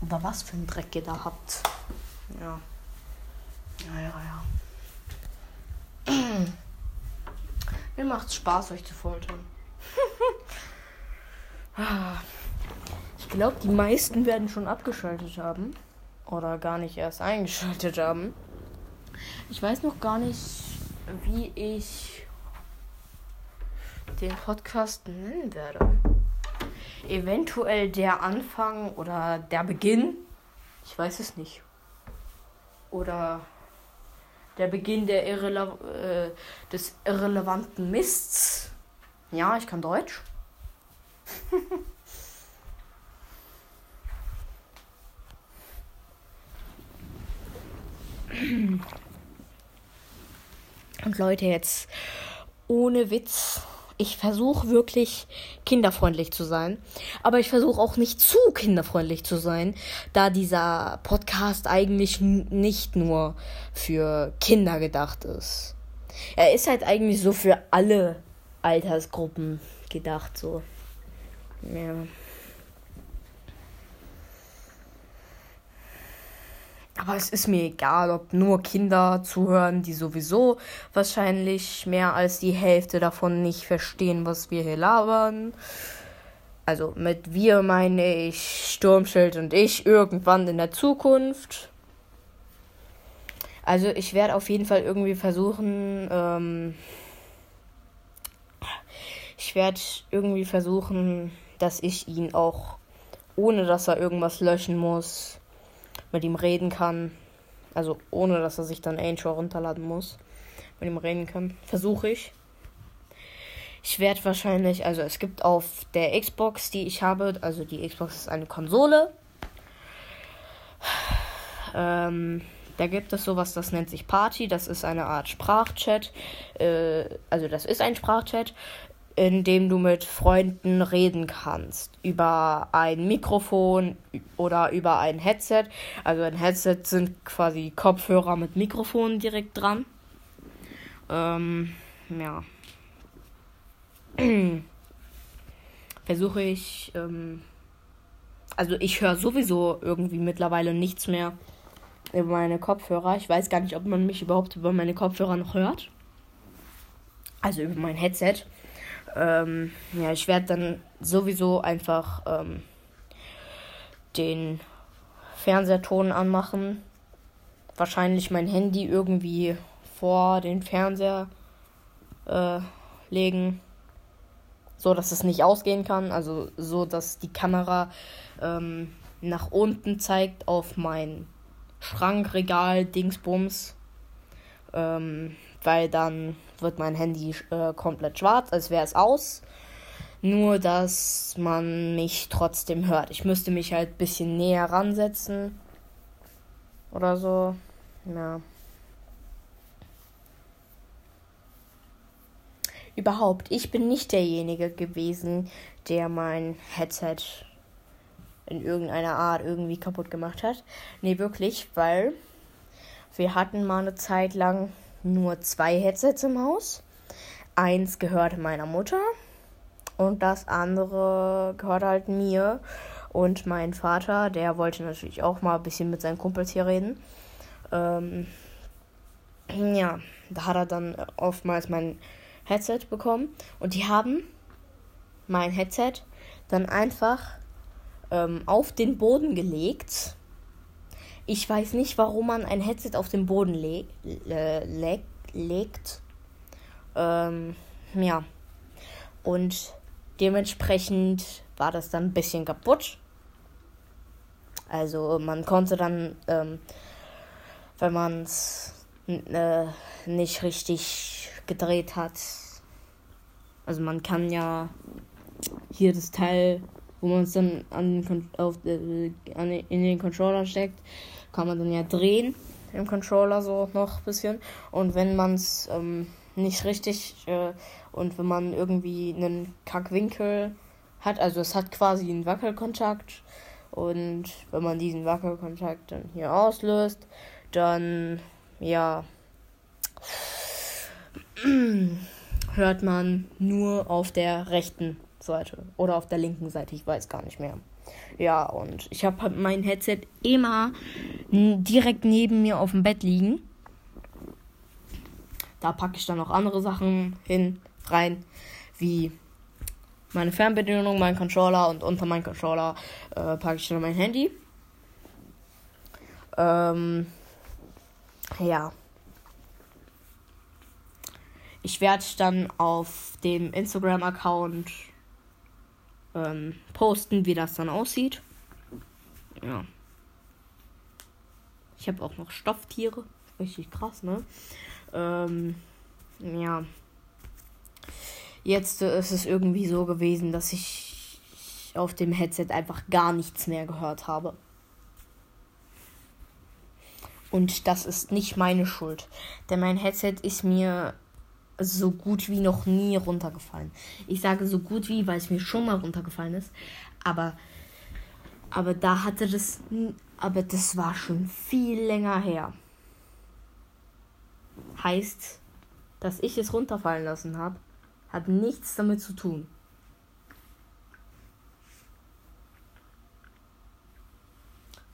Oder was für ein Dreck ihr da habt. Ja. Ja, ja, [CLEARS THROAT] ja. Mir macht's Spaß, euch zu foltern. [LAUGHS] ich glaube, die meisten werden schon abgeschaltet haben. Oder gar nicht erst eingeschaltet haben. Ich weiß noch gar nicht, wie ich den Podcast nennen werde. Eventuell der Anfang oder der Beginn. Ich weiß es nicht. Oder der Beginn der Irrele äh, des irrelevanten Mists. Ja, ich kann Deutsch. [LAUGHS] Und Leute, jetzt ohne Witz, ich versuche wirklich kinderfreundlich zu sein. Aber ich versuche auch nicht zu kinderfreundlich zu sein, da dieser Podcast eigentlich nicht nur für Kinder gedacht ist. Er ist halt eigentlich so für alle Altersgruppen gedacht, so. Ja. Aber es ist mir egal, ob nur Kinder zuhören, die sowieso wahrscheinlich mehr als die Hälfte davon nicht verstehen, was wir hier labern. Also mit wir meine ich Sturmschild und ich irgendwann in der Zukunft. Also ich werde auf jeden Fall irgendwie versuchen, ähm, ich werde irgendwie versuchen, dass ich ihn auch, ohne dass er irgendwas löschen muss, mit ihm reden kann. Also ohne dass er sich dann Angel runterladen muss. Mit ihm reden kann. Versuche ich. Ich werde wahrscheinlich, also es gibt auf der Xbox, die ich habe, also die Xbox ist eine Konsole. Ähm, da gibt es sowas, das nennt sich Party. Das ist eine Art Sprachchat. Äh, also das ist ein Sprachchat in dem du mit Freunden reden kannst. Über ein Mikrofon oder über ein Headset. Also ein Headset sind quasi Kopfhörer mit Mikrofon direkt dran. Ähm, ja. [CLEARS THROAT] Versuche ich. Ähm, also ich höre sowieso irgendwie mittlerweile nichts mehr über meine Kopfhörer. Ich weiß gar nicht, ob man mich überhaupt über meine Kopfhörer noch hört. Also über mein Headset. Ähm, ja, ich werde dann sowieso einfach ähm, den Fernseherton anmachen. Wahrscheinlich mein Handy irgendwie vor den Fernseher äh, legen. So dass es nicht ausgehen kann. Also so dass die Kamera ähm, nach unten zeigt auf mein Schrankregal Dingsbums. Ähm, weil dann wird mein Handy äh, komplett schwarz, als wäre es aus. Nur, dass man mich trotzdem hört. Ich müsste mich halt ein bisschen näher ransetzen. Oder so. Ja. Überhaupt, ich bin nicht derjenige gewesen, der mein Headset in irgendeiner Art irgendwie kaputt gemacht hat. Nee, wirklich, weil wir hatten mal eine Zeit lang nur zwei Headsets im Haus. Eins gehört meiner Mutter und das andere gehört halt mir. Und mein Vater, der wollte natürlich auch mal ein bisschen mit seinen Kumpels hier reden. Ähm, ja, da hat er dann oftmals mein Headset bekommen. Und die haben mein Headset dann einfach ähm, auf den Boden gelegt ich weiß nicht, warum man ein Headset auf den Boden le le le legt. Ähm, ja. Und dementsprechend war das dann ein bisschen kaputt. Also man konnte dann, ähm, wenn man es äh, nicht richtig gedreht hat, also man kann ja hier das Teil, wo man es dann an, auf, äh, an, in den Controller steckt, kann man dann ja drehen im Controller so noch ein bisschen. Und wenn man es ähm, nicht richtig äh, und wenn man irgendwie einen Kackwinkel hat, also es hat quasi einen Wackelkontakt und wenn man diesen Wackelkontakt dann hier auslöst, dann ja [CLEARS THROAT] hört man nur auf der rechten Seite oder auf der linken Seite, ich weiß gar nicht mehr. Ja, und ich habe halt mein Headset immer direkt neben mir auf dem Bett liegen. Da packe ich dann noch andere Sachen hin, rein, wie meine Fernbedienung, mein Controller und unter meinen Controller äh, packe ich dann mein Handy. Ähm, ja. Ich werde dann auf dem Instagram-Account ähm, posten, wie das dann aussieht. Ja. Ich habe auch noch Stofftiere. Richtig krass, ne? Ähm, ja. Jetzt äh, ist es irgendwie so gewesen, dass ich ich auf dem Headset einfach gar nichts mehr gehört habe. Und das ist nicht meine Schuld. Denn mein Headset ist mir so gut wie noch nie runtergefallen. Ich sage so gut wie, weil es mir schon mal runtergefallen ist. Aber, aber da hatte das. Aber das war schon viel länger her. Heißt, dass ich es runterfallen lassen habe, hat nichts damit zu tun.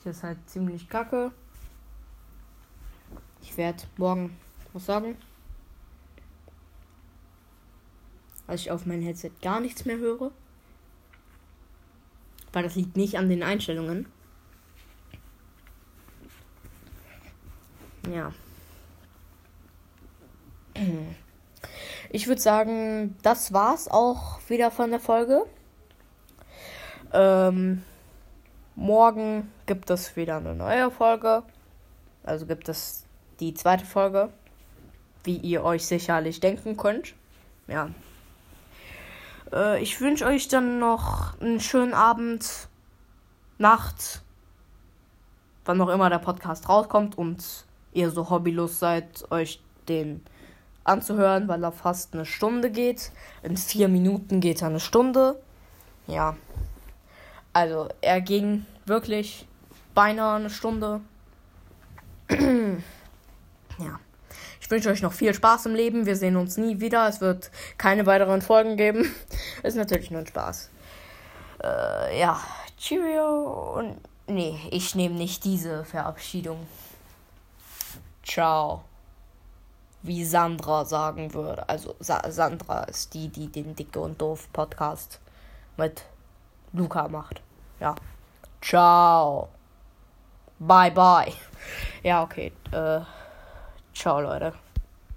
Das ist halt ziemlich kacke. Ich werde morgen was sagen. Als ich auf mein Headset gar nichts mehr höre. Weil das liegt nicht an den Einstellungen. Ja. Ich würde sagen, das war's auch wieder von der Folge. Ähm, morgen gibt es wieder eine neue Folge. Also gibt es die zweite Folge, wie ihr euch sicherlich denken könnt. Ja. Äh, ich wünsche euch dann noch einen schönen Abend, Nacht, wann noch immer der Podcast rauskommt und ihr so hobbylos seid, euch den anzuhören, weil er fast eine Stunde geht. In vier Minuten geht er eine Stunde. Ja. Also er ging wirklich beinahe eine Stunde. [CLEARS THROAT] ja. Ich wünsche euch noch viel Spaß im Leben. Wir sehen uns nie wieder. Es wird keine weiteren Folgen geben. [LAUGHS] Ist natürlich nur ein Spaß. Äh, ja. Cheerio und. Nee, ich nehme nicht diese Verabschiedung. Ciao. Wie Sandra sagen würde. Also Sa Sandra ist die, die den Dicke und Doof Podcast mit Luca macht. Ja. Ciao. Bye bye. Ja, okay. Äh, ciao, Leute.